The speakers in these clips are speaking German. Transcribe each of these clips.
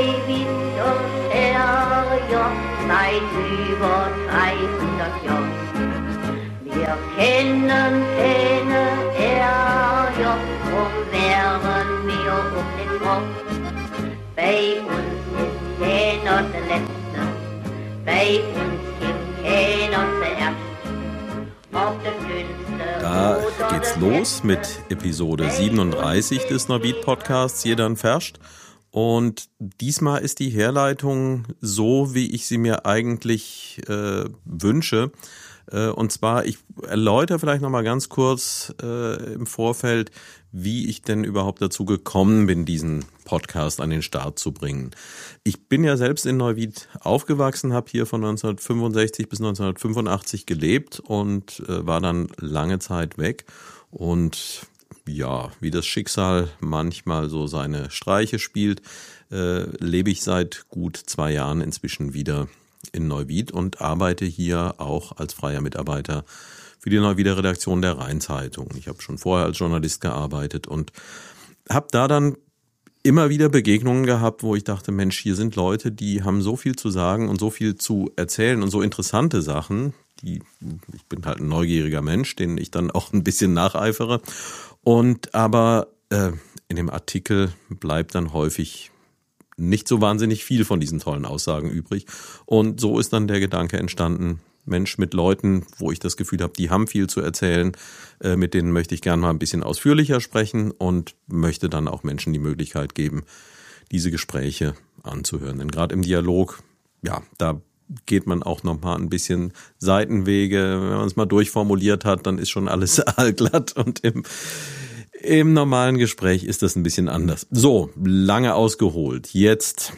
Und seit über 300 Jahren. Wir kennen keine Terrier, drum wären wir um den Kopf. Bei uns ist keiner der Letzte, bei uns gibt keiner zuerst. Da geht's los mit Episode 37 des Norbeat Podcasts Jeder ein Ferscht. Und diesmal ist die Herleitung so, wie ich sie mir eigentlich äh, wünsche. Äh, und zwar, ich erläutere vielleicht nochmal ganz kurz äh, im Vorfeld, wie ich denn überhaupt dazu gekommen bin, diesen Podcast an den Start zu bringen. Ich bin ja selbst in Neuwied aufgewachsen, habe hier von 1965 bis 1985 gelebt und äh, war dann lange Zeit weg. Und ja, wie das Schicksal manchmal so seine Streiche spielt, äh, lebe ich seit gut zwei Jahren inzwischen wieder in Neuwied und arbeite hier auch als freier Mitarbeiter für die Neuwieder Redaktion der Rheinzeitung. Ich habe schon vorher als Journalist gearbeitet und habe da dann immer wieder Begegnungen gehabt, wo ich dachte, Mensch, hier sind Leute, die haben so viel zu sagen und so viel zu erzählen und so interessante Sachen, die ich bin halt ein neugieriger Mensch, den ich dann auch ein bisschen nacheifere und aber äh, in dem Artikel bleibt dann häufig nicht so wahnsinnig viel von diesen tollen Aussagen übrig. Und so ist dann der Gedanke entstanden, Mensch, mit Leuten, wo ich das Gefühl habe, die haben viel zu erzählen, äh, mit denen möchte ich gerne mal ein bisschen ausführlicher sprechen und möchte dann auch Menschen die Möglichkeit geben, diese Gespräche anzuhören. Denn gerade im Dialog, ja, da geht man auch noch mal ein bisschen Seitenwege. Wenn man es mal durchformuliert hat, dann ist schon alles allglatt und im, im normalen Gespräch ist das ein bisschen anders. So, lange ausgeholt. Jetzt,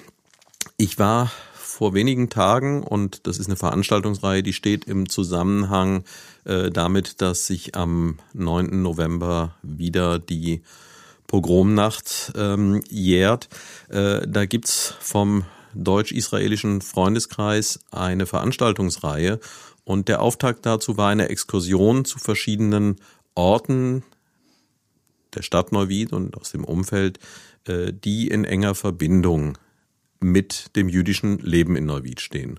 ich war vor wenigen Tagen und das ist eine Veranstaltungsreihe, die steht im Zusammenhang äh, damit, dass sich am 9. November wieder die Pogromnacht ähm, jährt. Äh, da gibt's vom deutsch-israelischen Freundeskreis eine Veranstaltungsreihe und der Auftakt dazu war eine Exkursion zu verschiedenen Orten der Stadt Neuwied und aus dem Umfeld, äh, die in enger Verbindung mit dem jüdischen Leben in Neuwied stehen.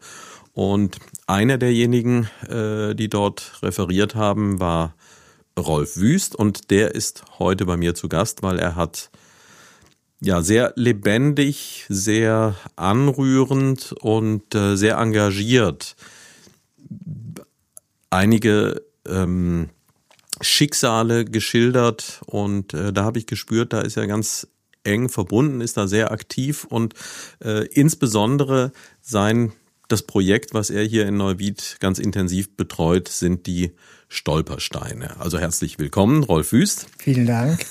Und einer derjenigen, äh, die dort referiert haben, war Rolf Wüst und der ist heute bei mir zu Gast, weil er hat ja sehr lebendig, sehr anrührend und äh, sehr engagiert einige ähm, Schicksale geschildert und äh, da habe ich gespürt, da ist er ganz eng verbunden, ist da sehr aktiv und äh, insbesondere sein das Projekt, was er hier in Neuwied ganz intensiv betreut, sind die Stolpersteine. Also herzlich willkommen, Rolf Wüst. Vielen Dank.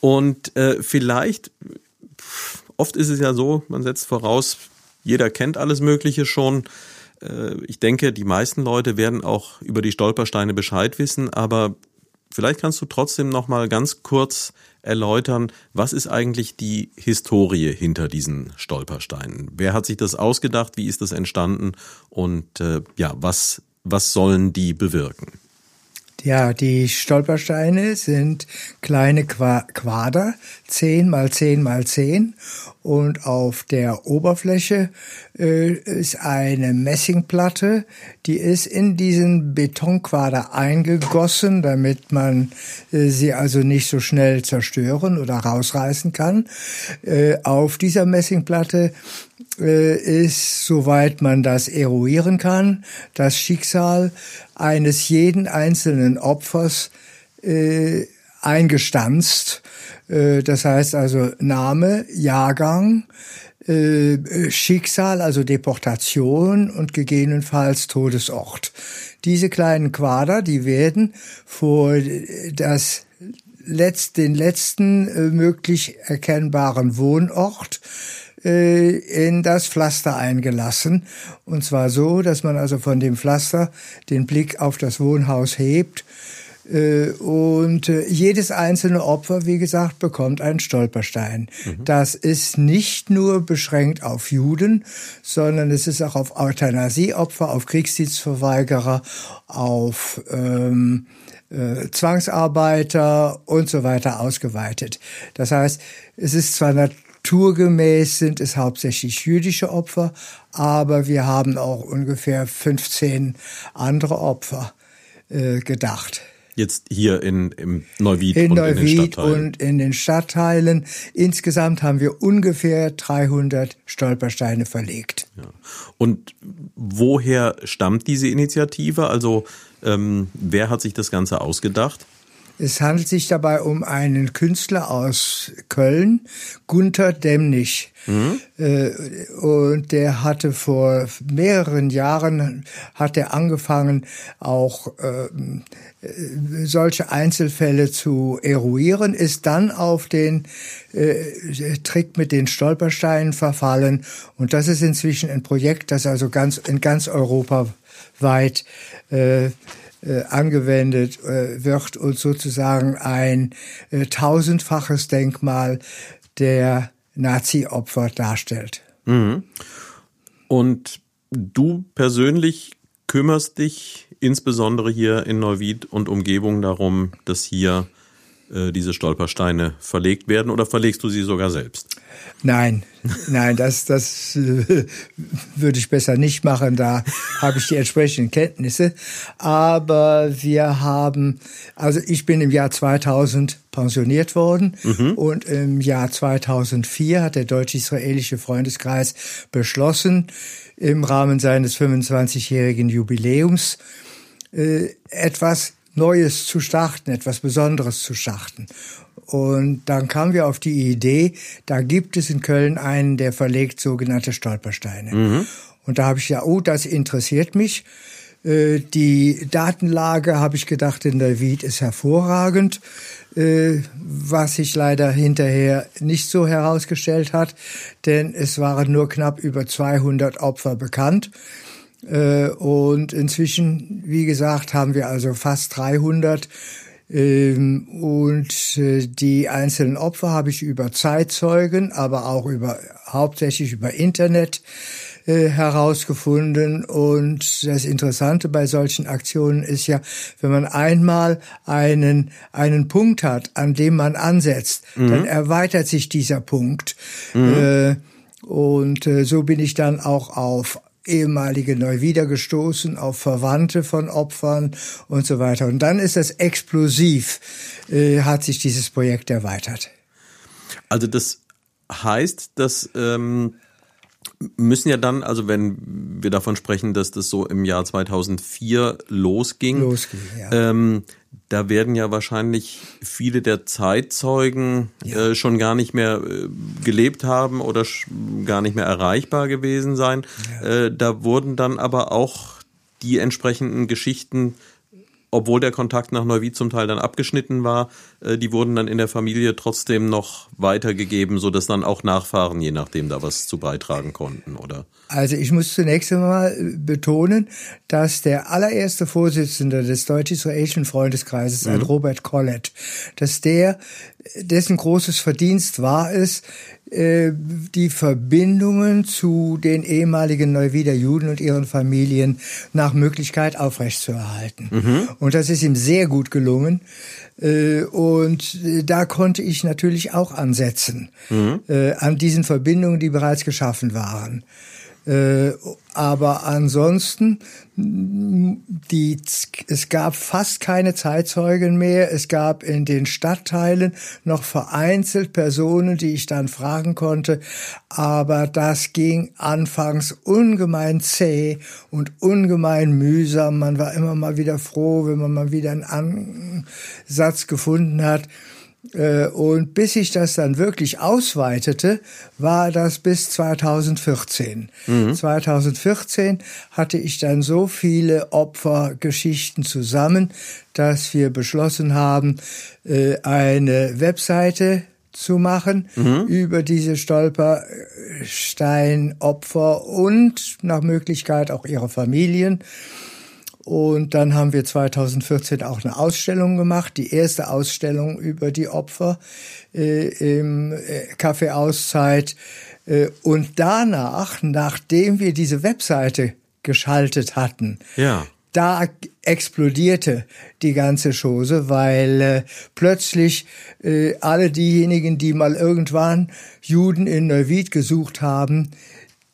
Und äh, vielleicht oft ist es ja so, man setzt voraus, jeder kennt alles Mögliche schon. Äh, ich denke, die meisten Leute werden auch über die Stolpersteine Bescheid wissen, aber vielleicht kannst du trotzdem noch mal ganz kurz erläutern, was ist eigentlich die Historie hinter diesen Stolpersteinen? Wer hat sich das ausgedacht? Wie ist das entstanden? Und äh, ja, was was sollen die bewirken? Ja, die Stolpersteine sind kleine Quader, 10 mal 10 mal 10 und auf der Oberfläche äh, ist eine Messingplatte, die ist in diesen Betonquader eingegossen, damit man äh, sie also nicht so schnell zerstören oder rausreißen kann. Äh, auf dieser Messingplatte ist, soweit man das eruieren kann, das Schicksal eines jeden einzelnen Opfers äh, eingestanzt. Äh, das heißt also Name, Jahrgang, äh, Schicksal, also Deportation und gegebenenfalls Todesort. Diese kleinen Quader, die werden vor das letzt, den letzten äh, möglich erkennbaren Wohnort äh, in das Pflaster eingelassen. Und zwar so, dass man also von dem Pflaster den Blick auf das Wohnhaus hebt. Äh, und äh, jedes einzelne Opfer, wie gesagt, bekommt einen Stolperstein. Mhm. Das ist nicht nur beschränkt auf Juden, sondern es ist auch auf Euthanasieopfer, auf Kriegsdienstverweigerer, auf ähm, äh, Zwangsarbeiter und so weiter ausgeweitet. Das heißt, es ist zwar Naturgemäß sind es hauptsächlich jüdische Opfer, aber wir haben auch ungefähr 15 andere Opfer äh, gedacht. Jetzt hier in im Neuwied in und Neuwied in den Stadtteilen. und in den Stadtteilen. Insgesamt haben wir ungefähr 300 Stolpersteine verlegt. Ja. Und woher stammt diese Initiative? Also ähm, wer hat sich das Ganze ausgedacht? Es handelt sich dabei um einen Künstler aus Köln, Gunther Demnig. Mhm. Und der hatte vor mehreren Jahren, hat er angefangen, auch ähm, äh, solche Einzelfälle zu eruieren, ist dann auf den äh, Trick mit den Stolpersteinen verfallen. Und das ist inzwischen ein Projekt, das also ganz in ganz Europa weit äh, äh, angewendet äh, wird und sozusagen ein äh, tausendfaches Denkmal der Nazi-Opfer darstellt. Mhm. Und du persönlich kümmerst dich insbesondere hier in Neuwied und Umgebung darum, dass hier äh, diese Stolpersteine verlegt werden oder verlegst du sie sogar selbst? Nein, nein, das, das äh, würde ich besser nicht machen. Da habe ich die entsprechenden Kenntnisse. Aber wir haben, also ich bin im Jahr 2000 pensioniert worden mhm. und im Jahr 2004 hat der deutsch-israelische Freundeskreis beschlossen, im Rahmen seines 25-jährigen Jubiläums äh, etwas Neues zu starten, etwas Besonderes zu starten. Und dann kamen wir auf die Idee, da gibt es in Köln einen, der verlegt sogenannte Stolpersteine. Mhm. Und da habe ich ja, oh, das interessiert mich. Äh, die Datenlage, habe ich gedacht, in der Wied ist hervorragend, äh, was sich leider hinterher nicht so herausgestellt hat, denn es waren nur knapp über 200 Opfer bekannt. Äh, und inzwischen, wie gesagt, haben wir also fast 300. Ähm, und äh, die einzelnen Opfer habe ich über Zeitzeugen, aber auch über hauptsächlich über Internet äh, herausgefunden. Und das Interessante bei solchen Aktionen ist ja, wenn man einmal einen, einen Punkt hat, an dem man ansetzt, mhm. dann erweitert sich dieser Punkt. Mhm. und so bin ich dann auch auf ehemalige Neuwieder gestoßen, auf Verwandte von Opfern und so weiter. Und dann ist es explosiv, äh, hat sich dieses Projekt erweitert. Also das heißt, dass ähm, müssen ja dann, also wenn wir davon sprechen, dass das so im Jahr 2004 losging, losging ja. ähm, da werden ja wahrscheinlich viele der Zeitzeugen ja. äh, schon gar nicht mehr äh, gelebt haben oder gar nicht mehr erreichbar gewesen sein. Ja. Äh, da wurden dann aber auch die entsprechenden Geschichten obwohl der Kontakt nach Neuwied zum Teil dann abgeschnitten war, äh, die wurden dann in der Familie trotzdem noch weitergegeben, so dass dann auch Nachfahren je nachdem da was zu beitragen konnten, oder? Also ich muss zunächst einmal betonen, dass der allererste Vorsitzende des deutsch-israelischen Freundeskreises, mhm. ein Robert Collett, dass der, dessen großes Verdienst war es, äh, die Verbindungen zu den ehemaligen Neuwieder Juden und ihren Familien nach Möglichkeit aufrechtzuerhalten. Mhm. Und das ist ihm sehr gut gelungen. Äh, und äh, da konnte ich natürlich auch ansetzen mhm. an diesen Verbindungen, die bereits geschaffen waren. Aber ansonsten, die, es gab fast keine Zeitzeugen mehr. Es gab in den Stadtteilen noch vereinzelt Personen, die ich dann fragen konnte. Aber das ging anfangs ungemein zäh und ungemein mühsam. Man war immer mal wieder froh, wenn man mal wieder einen Ansatz gefunden hat. Äh, und bis ich das dann wirklich ausweitete, war das bis 2014. Mhm. 2014 hatte ich dann so viele Opfergeschichten zusammen, dass wir beschlossen haben, äh, eine Webseite zu machen mhm. über diese Stolpersteinopfer und nach Möglichkeit auch ihre Familien. Und dann haben wir 2014 auch eine Ausstellung gemacht, die erste Ausstellung über die Opfer äh, im äh, Café Auszeit. Äh, und danach, nachdem wir diese Webseite geschaltet hatten, ja. da explodierte die ganze Chose, weil äh, plötzlich äh, alle diejenigen, die mal irgendwann Juden in Neuwied gesucht haben,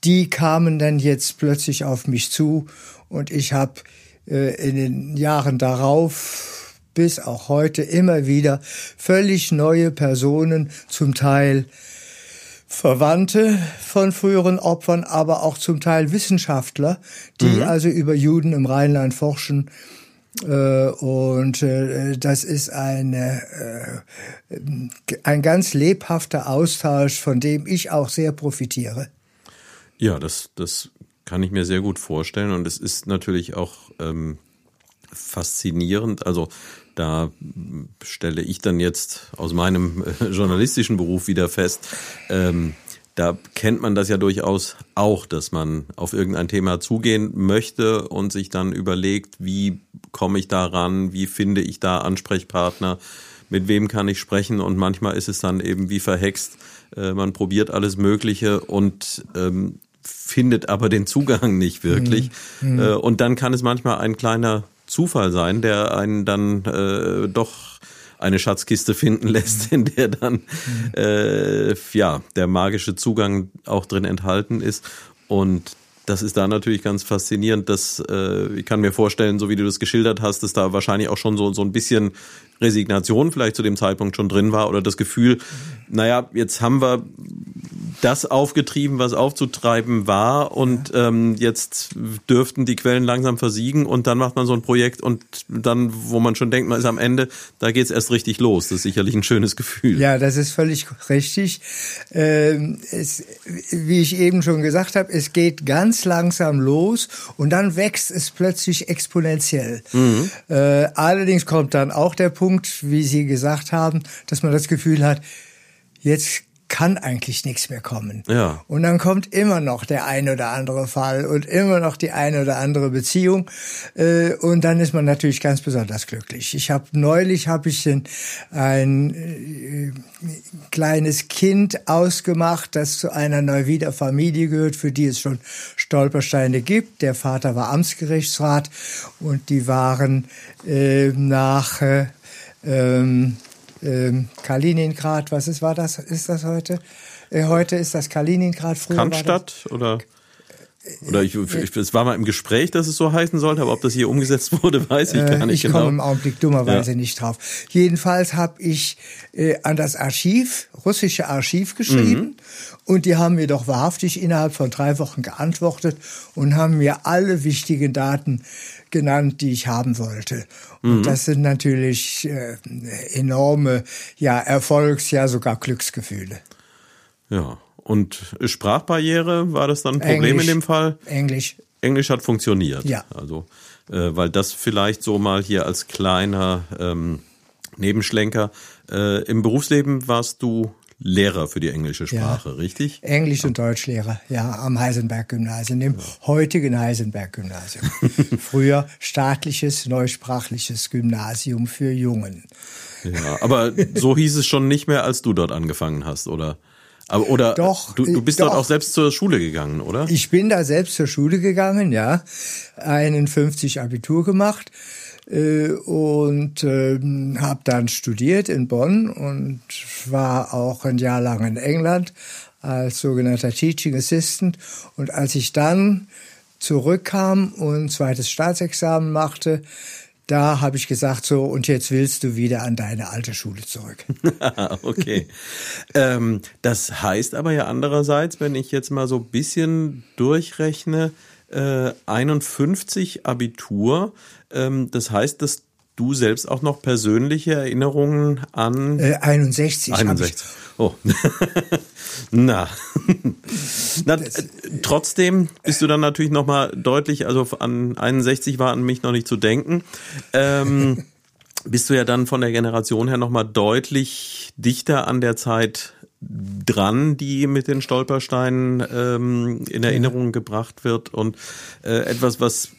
die kamen dann jetzt plötzlich auf mich zu und ich habe in den Jahren darauf bis auch heute immer wieder völlig neue Personen, zum Teil Verwandte von früheren Opfern, aber auch zum Teil Wissenschaftler, die mhm. also über Juden im Rheinland forschen. Äh, und äh, das ist eine, äh, ein ganz lebhafter Austausch, von dem ich auch sehr profitiere. Ja, das, das kann ich mir sehr gut vorstellen. Und es ist natürlich auch ähm, faszinierend. Also da stelle ich dann jetzt aus meinem äh, journalistischen Beruf wieder fest, ähm, da kennt man das ja durchaus auch, dass man auf irgendein Thema zugehen möchte und sich dann überlegt, wie komme ich da ran, wie finde ich da Ansprechpartner, mit wem kann ich sprechen und manchmal ist es dann eben wie verhext, äh, man probiert alles Mögliche und ähm, findet aber den Zugang nicht wirklich. Mhm. Äh, und dann kann es manchmal ein kleiner Zufall sein, der einen dann äh, doch eine Schatzkiste finden lässt, in der dann äh, ja der magische Zugang auch drin enthalten ist. Und das ist da natürlich ganz faszinierend. Dass, äh, ich kann mir vorstellen, so wie du das geschildert hast, dass da wahrscheinlich auch schon so, so ein bisschen Resignation vielleicht zu dem Zeitpunkt schon drin war oder das Gefühl, naja, jetzt haben wir das aufgetrieben, was aufzutreiben war und ähm, jetzt dürften die Quellen langsam versiegen und dann macht man so ein Projekt und dann, wo man schon denkt, man ist am Ende, da geht's erst richtig los. Das ist sicherlich ein schönes Gefühl. Ja, das ist völlig richtig. Ähm, es, wie ich eben schon gesagt habe, es geht ganz langsam los und dann wächst es plötzlich exponentiell. Mhm. Äh, allerdings kommt dann auch der Punkt, wie Sie gesagt haben, dass man das Gefühl hat, jetzt kann eigentlich nichts mehr kommen. Ja. Und dann kommt immer noch der ein oder andere Fall und immer noch die eine oder andere Beziehung äh, und dann ist man natürlich ganz besonders glücklich. Ich habe neulich habe ich ein, ein äh, kleines Kind ausgemacht, das zu einer Neuwieder Familie gehört, für die es schon Stolpersteine gibt. Der Vater war Amtsgerichtsrat und die waren äh, nach äh, ähm, ähm, Kaliningrad, was ist, war das, ist das heute? Äh, heute ist das Kaliningrad. Früher Cannstatt oder? Oder ich, ich, es war mal im Gespräch, dass es so heißen sollte, aber ob das hier umgesetzt wurde, weiß ich gar nicht ich genau. Ich komme im Augenblick dummerweise ja. nicht drauf. Jedenfalls habe ich äh, an das Archiv, russische Archiv geschrieben mhm. und die haben mir doch wahrhaftig innerhalb von drei Wochen geantwortet und haben mir alle wichtigen Daten genannt, die ich haben wollte. Und mhm. das sind natürlich äh, enorme, ja, Erfolgs-, ja sogar Glücksgefühle. Ja. Und Sprachbarriere, war das dann ein Problem Englisch, in dem Fall? Englisch. Englisch hat funktioniert. Ja. Also, äh, weil das vielleicht so mal hier als kleiner ähm, Nebenschlenker. Äh, Im Berufsleben warst du Lehrer für die englische Sprache, ja. richtig? Englisch- und Deutschlehrer, ja, am Heisenberg-Gymnasium, dem ja. heutigen Heisenberg-Gymnasium. Früher staatliches, neusprachliches Gymnasium für Jungen. Ja, aber so hieß es schon nicht mehr, als du dort angefangen hast, oder? Aber, oder doch, du, du bist doch. dort auch selbst zur Schule gegangen, oder? Ich bin da selbst zur Schule gegangen, ja. 51 Abitur gemacht und äh, habe dann studiert in Bonn und war auch ein Jahr lang in England als sogenannter Teaching Assistant. Und als ich dann zurückkam und zweites Staatsexamen machte, da habe ich gesagt, so, und jetzt willst du wieder an deine alte Schule zurück. okay. ähm, das heißt aber ja andererseits, wenn ich jetzt mal so ein bisschen durchrechne, äh, 51 Abitur, das heißt, dass du selbst auch noch persönliche Erinnerungen an äh, 61. 61. Oh. Na. Na äh, trotzdem bist du dann natürlich noch mal deutlich, also an 61 war an mich noch nicht zu denken. Ähm, bist du ja dann von der Generation her noch mal deutlich dichter an der Zeit dran, die mit den Stolpersteinen ähm, in Erinnerung ja. gebracht wird und äh, etwas, was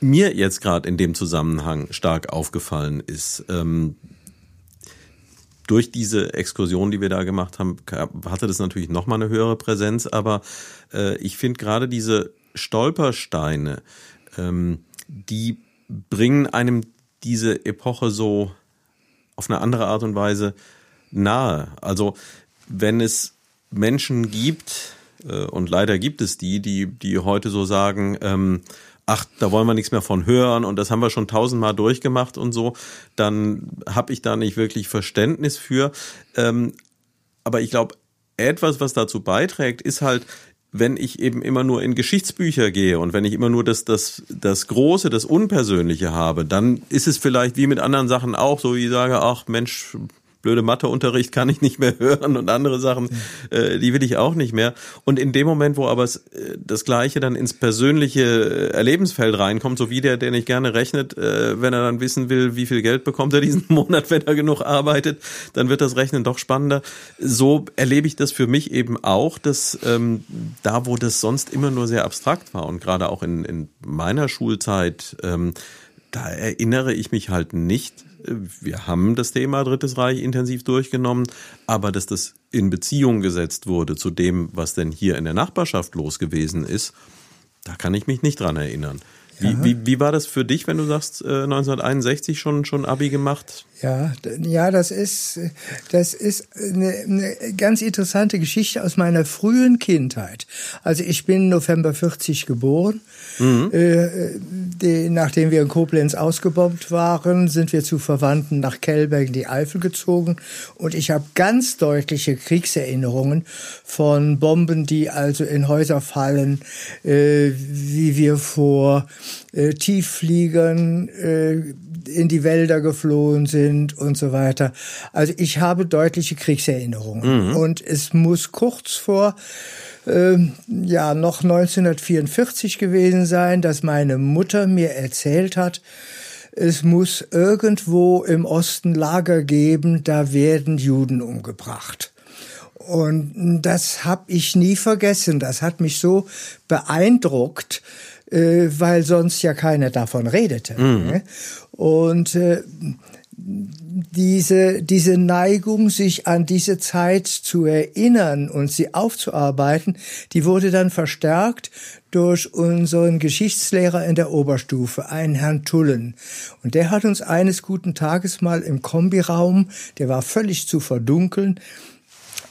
mir jetzt gerade in dem Zusammenhang stark aufgefallen ist. Ähm, durch diese Exkursion, die wir da gemacht haben, hatte das natürlich nochmal eine höhere Präsenz, aber äh, ich finde gerade diese Stolpersteine, ähm, die bringen einem diese Epoche so auf eine andere Art und Weise nahe. Also wenn es Menschen gibt, äh, und leider gibt es die, die, die heute so sagen, ähm, ach, da wollen wir nichts mehr von hören und das haben wir schon tausendmal durchgemacht und so, dann habe ich da nicht wirklich Verständnis für. Ähm, aber ich glaube, etwas, was dazu beiträgt, ist halt, wenn ich eben immer nur in Geschichtsbücher gehe und wenn ich immer nur das, das, das Große, das Unpersönliche habe, dann ist es vielleicht wie mit anderen Sachen auch so, wie ich sage, ach Mensch, blöde Matheunterricht kann ich nicht mehr hören und andere Sachen, äh, die will ich auch nicht mehr. Und in dem Moment, wo aber äh, das Gleiche dann ins persönliche äh, Erlebensfeld reinkommt, so wie der, der nicht gerne rechnet, äh, wenn er dann wissen will, wie viel Geld bekommt er diesen Monat, wenn er genug arbeitet, dann wird das Rechnen doch spannender. So erlebe ich das für mich eben auch, dass ähm, da, wo das sonst immer nur sehr abstrakt war und gerade auch in, in meiner Schulzeit, ähm, da erinnere ich mich halt nicht wir haben das Thema Drittes Reich intensiv durchgenommen, aber dass das in Beziehung gesetzt wurde zu dem, was denn hier in der Nachbarschaft los gewesen ist, da kann ich mich nicht dran erinnern. Wie, wie, wie war das für dich, wenn du sagst, äh, 1961 schon, schon Abi gemacht? Ja, ja, das ist, das ist eine, eine ganz interessante Geschichte aus meiner frühen Kindheit. Also ich bin November 40 geboren. Mhm. Äh, die, nachdem wir in Koblenz ausgebombt waren, sind wir zu Verwandten nach Kellberg in die Eifel gezogen. Und ich habe ganz deutliche Kriegserinnerungen von Bomben, die also in Häuser fallen, äh, wie wir vor äh, Tieffliegern äh, in die Wälder geflohen sind und so weiter. Also ich habe deutliche Kriegserinnerungen. Mhm. Und es muss kurz vor äh, ja noch 1944 gewesen sein, dass meine Mutter mir erzählt hat, es muss irgendwo im Osten Lager geben, da werden Juden umgebracht. Und das habe ich nie vergessen. Das hat mich so beeindruckt, äh, weil sonst ja keiner davon redete. Mhm. Ne? Und äh, diese, diese Neigung, sich an diese Zeit zu erinnern und sie aufzuarbeiten, die wurde dann verstärkt durch unseren Geschichtslehrer in der Oberstufe, einen Herrn Tullen. Und der hat uns eines guten Tages mal im Kombiraum, der war völlig zu verdunkeln,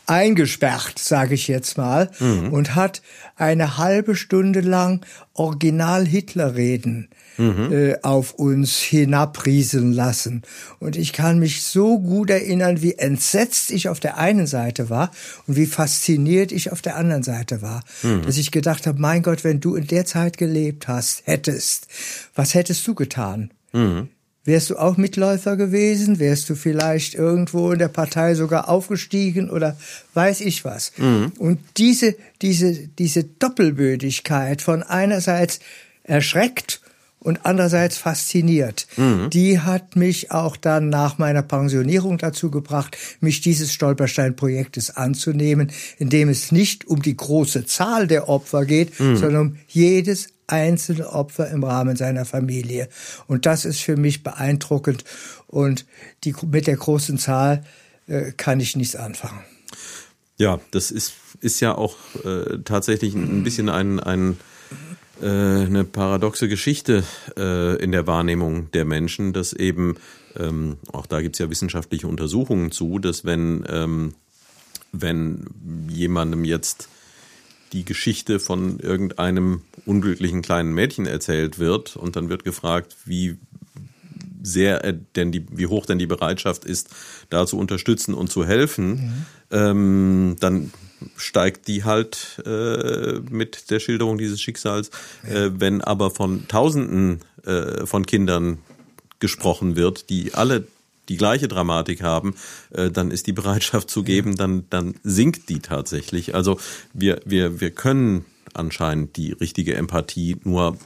eingesperrt, sage ich jetzt mal, mhm. und hat eine halbe Stunde lang Original-Hitler-Reden mhm. äh, auf uns hinabrieseln lassen. Und ich kann mich so gut erinnern, wie entsetzt ich auf der einen Seite war und wie fasziniert ich auf der anderen Seite war. Mhm. Dass ich gedacht habe, mein Gott, wenn du in der Zeit gelebt hast, hättest, was hättest du getan? Mhm. Wärst du auch Mitläufer gewesen? Wärst du vielleicht irgendwo in der Partei sogar aufgestiegen oder weiß ich was? Mhm. Und diese, diese, diese Doppelbödigkeit von einerseits erschreckt und andererseits fasziniert. Mhm. Die hat mich auch dann nach meiner Pensionierung dazu gebracht, mich dieses Stolperstein-Projektes anzunehmen, in dem es nicht um die große Zahl der Opfer geht, mhm. sondern um jedes einzelne Opfer im Rahmen seiner Familie. Und das ist für mich beeindruckend. Und die, mit der großen Zahl äh, kann ich nichts anfangen. Ja, das ist, ist ja auch äh, tatsächlich ein bisschen ein, ein äh, eine paradoxe Geschichte äh, in der Wahrnehmung der Menschen, dass eben, ähm, auch da gibt's ja wissenschaftliche Untersuchungen zu, dass wenn, ähm, wenn jemandem jetzt die Geschichte von irgendeinem unglücklichen kleinen Mädchen erzählt wird und dann wird gefragt, wie sehr denn die, wie hoch denn die Bereitschaft ist, da zu unterstützen und zu helfen, mhm. ähm, dann steigt die halt äh, mit der Schilderung dieses Schicksals. Ja. Äh, wenn aber von Tausenden äh, von Kindern gesprochen wird, die alle die gleiche Dramatik haben, äh, dann ist die Bereitschaft zu geben, dann, dann sinkt die tatsächlich. Also wir, wir, wir können anscheinend die richtige Empathie nur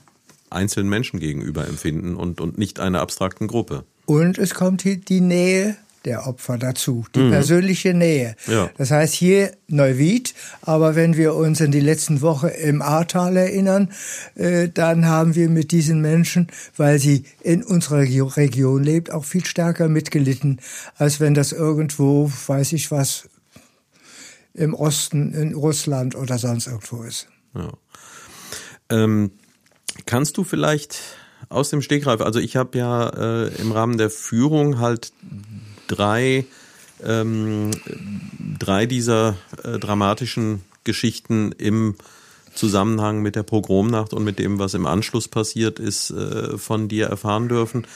einzelnen Menschen gegenüber empfinden und, und nicht einer abstrakten Gruppe. Und es kommt die Nähe der Opfer dazu, die mhm. persönliche Nähe. Ja. Das heißt hier Neuwied, aber wenn wir uns in die letzten Woche im Ahrtal erinnern, äh, dann haben wir mit diesen Menschen, weil sie in unserer Region lebt, auch viel stärker mitgelitten, als wenn das irgendwo, weiß ich was, im Osten, in Russland oder sonst irgendwo ist. Ja. Ähm, kannst du vielleicht aus dem Stegreif. Also ich habe ja äh, im Rahmen der Führung halt drei, ähm, drei dieser äh, dramatischen Geschichten im Zusammenhang mit der Pogromnacht und mit dem, was im Anschluss passiert ist, äh, von dir erfahren dürfen.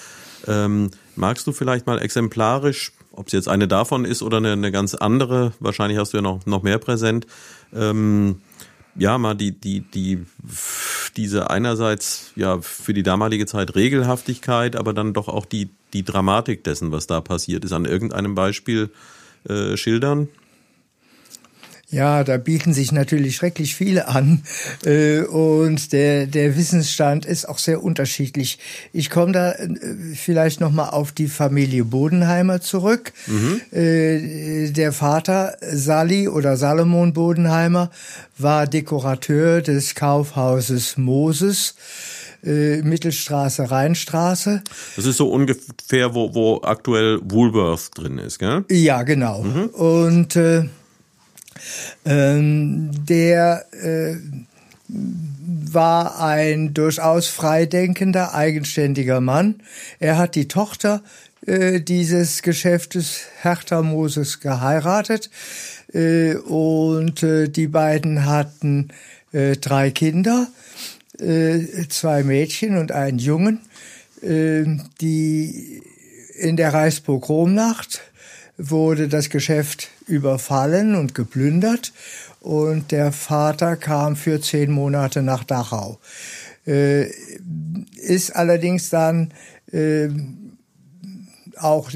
Ähm, magst du vielleicht mal exemplarisch, ob es jetzt eine davon ist oder eine, eine, ganz andere, wahrscheinlich hast du ja noch, noch mehr präsent, ähm, ja, mal die, die, die, diese einerseits ja für die damalige Zeit Regelhaftigkeit, aber dann doch auch die, die Dramatik dessen, was da passiert ist, an irgendeinem Beispiel äh, schildern? Ja, da bieten sich natürlich schrecklich viele an äh, und der der Wissensstand ist auch sehr unterschiedlich. Ich komme da äh, vielleicht noch mal auf die Familie Bodenheimer zurück. Mhm. Äh, der Vater Sally oder Salomon Bodenheimer war Dekorateur des Kaufhauses Moses. Äh, Mittelstraße, Rheinstraße. Das ist so ungefähr, wo, wo aktuell Woolworth drin ist, gell? Ja, genau. Mhm. Und äh, ähm, der äh, war ein durchaus freidenkender, eigenständiger Mann. Er hat die Tochter äh, dieses Geschäftes Hertha Moses geheiratet äh, und äh, die beiden hatten äh, drei Kinder, äh, zwei Mädchen und einen Jungen, äh, die in der Reichspogromnacht wurde das Geschäft überfallen und geplündert und der Vater kam für zehn Monate nach Dachau. Äh, ist allerdings dann äh, auch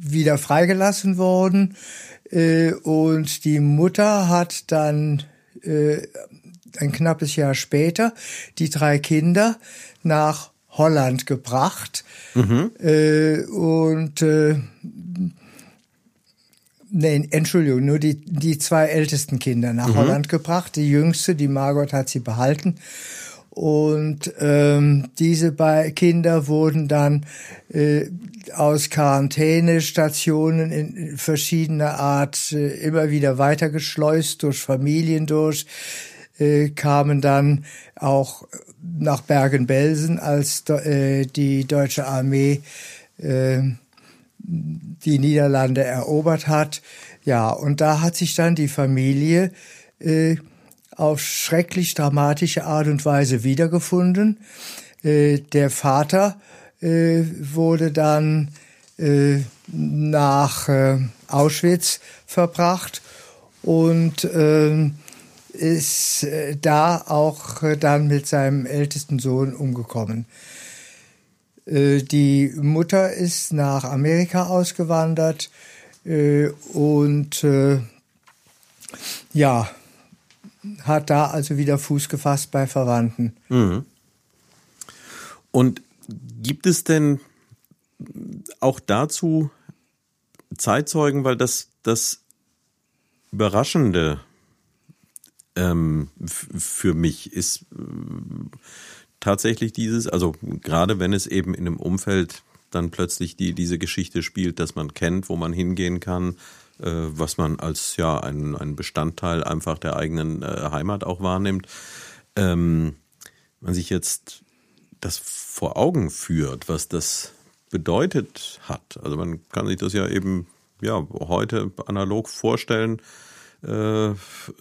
wieder freigelassen worden äh, und die Mutter hat dann ein knappes Jahr später die drei Kinder nach Holland gebracht mhm. äh, und äh, Nein, Entschuldigung, nur die, die zwei ältesten Kinder nach mhm. Holland gebracht. Die jüngste, die Margot, hat sie behalten. Und ähm, diese beiden Kinder wurden dann äh, aus Quarantänestationen in verschiedener Art äh, immer wieder weitergeschleust, durch Familien durch, äh, kamen dann auch nach Bergen-Belsen, als äh, die deutsche Armee äh, die Niederlande erobert hat. Ja, und da hat sich dann die Familie auf schrecklich dramatische Art und Weise wiedergefunden. Der Vater wurde dann nach Auschwitz verbracht und äh, ist äh, da auch äh, dann mit seinem ältesten Sohn umgekommen. Äh, die Mutter ist nach Amerika ausgewandert und ja, hat da also wieder Fuß gefasst bei Verwandten. Mhm. Und gibt es denn auch dazu Zeitzeugen, weil das das Überraschende ähm, für mich ist, tatsächlich dieses, also gerade wenn es eben in einem Umfeld dann plötzlich die, diese Geschichte spielt, dass man kennt, wo man hingehen kann, äh, was man als ja ein, ein Bestandteil einfach der eigenen äh, Heimat auch wahrnimmt. Ähm, man sich jetzt das vor Augen führt, was das bedeutet hat. Also man kann sich das ja eben ja heute analog vorstellen. Äh,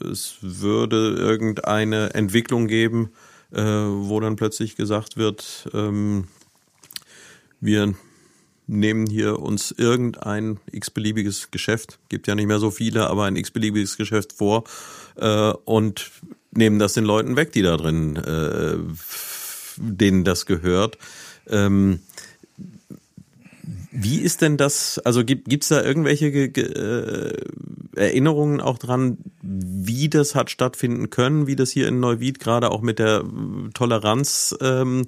es würde irgendeine Entwicklung geben, äh, wo dann plötzlich gesagt wird, ähm, wir nehmen hier uns irgendein x-beliebiges Geschäft, gibt ja nicht mehr so viele, aber ein x-beliebiges Geschäft vor äh, und nehmen das den Leuten weg, die da drin, denen das gehört. Ähm, wie ist denn das, also gibt es da irgendwelche äh, Erinnerungen auch dran, wie das hat stattfinden können, wie das hier in Neuwied gerade auch mit der Toleranz ähm,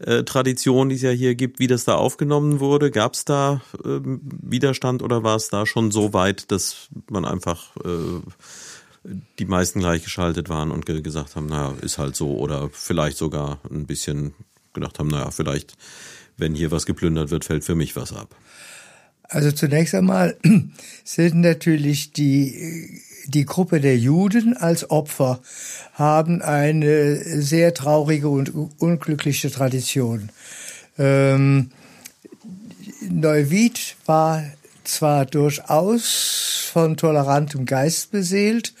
äh, Tradition, die es ja hier gibt, wie das da aufgenommen wurde? Gab es da äh, Widerstand oder war es da schon so weit, dass man einfach äh, die meisten gleichgeschaltet waren und ge gesagt haben, naja, ist halt so oder vielleicht sogar ein bisschen gedacht haben, naja, vielleicht wenn hier was geplündert wird, fällt für mich was ab? Also zunächst einmal sind natürlich die, die Gruppe der Juden als Opfer haben eine sehr traurige und unglückliche Tradition. Ähm, Neuwied war zwar durchaus von tolerantem Geist beseelt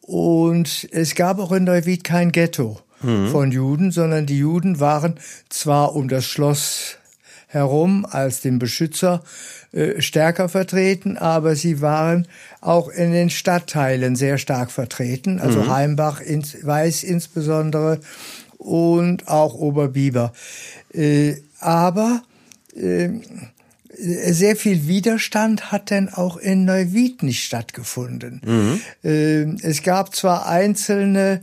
und es gab auch in Neuwied kein Ghetto mhm. von Juden, sondern die Juden waren zwar um das Schloss herum als den Beschützer äh, stärker vertreten, aber sie waren auch in den Stadtteilen sehr stark vertreten, also mhm. Heimbach ins, Weiß insbesondere und auch Oberbiber. Äh, aber äh, sehr viel Widerstand hat denn auch in Neuwied nicht stattgefunden. Mhm. Äh, es gab zwar einzelne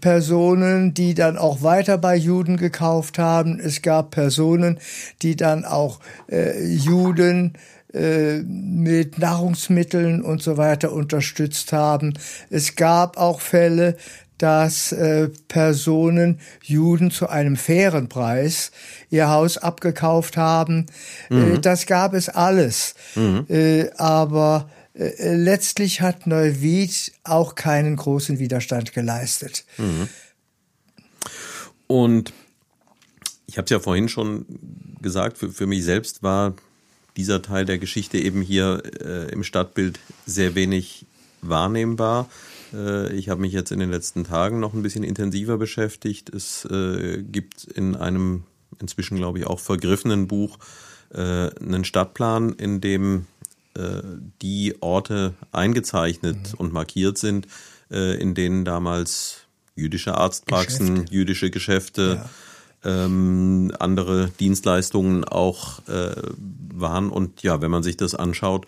Personen, die dann auch weiter bei Juden gekauft haben. Es gab Personen, die dann auch äh, Juden äh, mit Nahrungsmitteln und so weiter unterstützt haben. Es gab auch Fälle, dass äh, Personen Juden zu einem fairen Preis ihr Haus abgekauft haben. Äh, mhm. Äh, das gab es alles. Mhm. Äh, aber äh, letztlich hat Neuwied auch keinen großen Widerstand geleistet. Mhm. Und ich habe es ja vorhin schon gesagt, für, für mich selbst war dieser Teil der Geschichte eben hier äh, im Stadtbild sehr wenig wahrnehmbar. Äh, ich habe mich jetzt in den letzten Tagen noch ein bisschen intensiver beschäftigt. Es äh, gibt in einem inzwischen, glaube ich, auch vergriffenen Buch äh, einen Stadtplan, in dem die Orte eingezeichnet mhm. und markiert sind, äh, in denen damals jüdische Arztpraxen, Geschäfte. jüdische Geschäfte, ja. ähm, andere Dienstleistungen auch äh, waren. Und ja, wenn man sich das anschaut,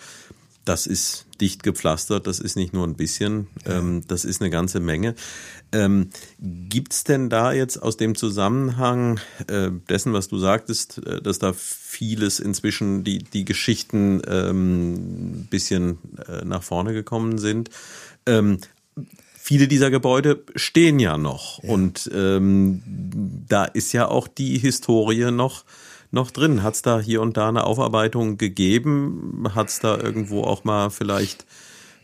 das ist dicht gepflastert, das ist nicht nur ein bisschen, ähm, das ist eine ganze Menge. Ähm, Gibt es denn da jetzt aus dem Zusammenhang äh, dessen, was du sagtest, äh, dass da vieles inzwischen die, die Geschichten ähm, bisschen äh, nach vorne gekommen sind? Ähm, viele dieser Gebäude stehen ja noch ja. und ähm, da ist ja auch die Historie noch noch drin? Hat es da hier und da eine Aufarbeitung gegeben? Hat es da irgendwo auch mal vielleicht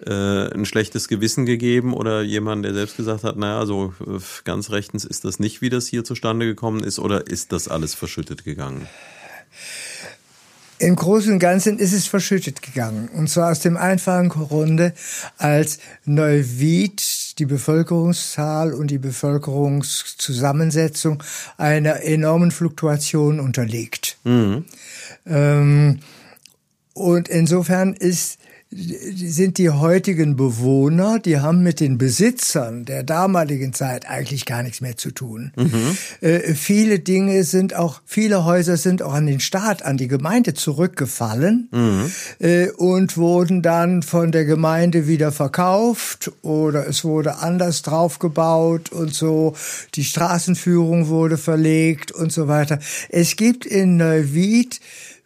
äh, ein schlechtes Gewissen gegeben oder jemand, der selbst gesagt hat, naja, so äh, ganz rechtens ist das nicht, wie das hier zustande gekommen ist, oder ist das alles verschüttet gegangen? Im Großen und Ganzen ist es verschüttet gegangen. Und zwar aus dem einfachen Grunde, als Neuwied die Bevölkerungszahl und die Bevölkerungszusammensetzung einer enormen Fluktuation unterliegt. Mhm. Ähm, und insofern ist sind die heutigen Bewohner, die haben mit den Besitzern der damaligen Zeit eigentlich gar nichts mehr zu tun. Mhm. Äh, viele Dinge sind auch, viele Häuser sind auch an den Staat, an die Gemeinde zurückgefallen mhm. äh, und wurden dann von der Gemeinde wieder verkauft oder es wurde anders draufgebaut und so. Die Straßenführung wurde verlegt und so weiter. Es gibt in Neuwied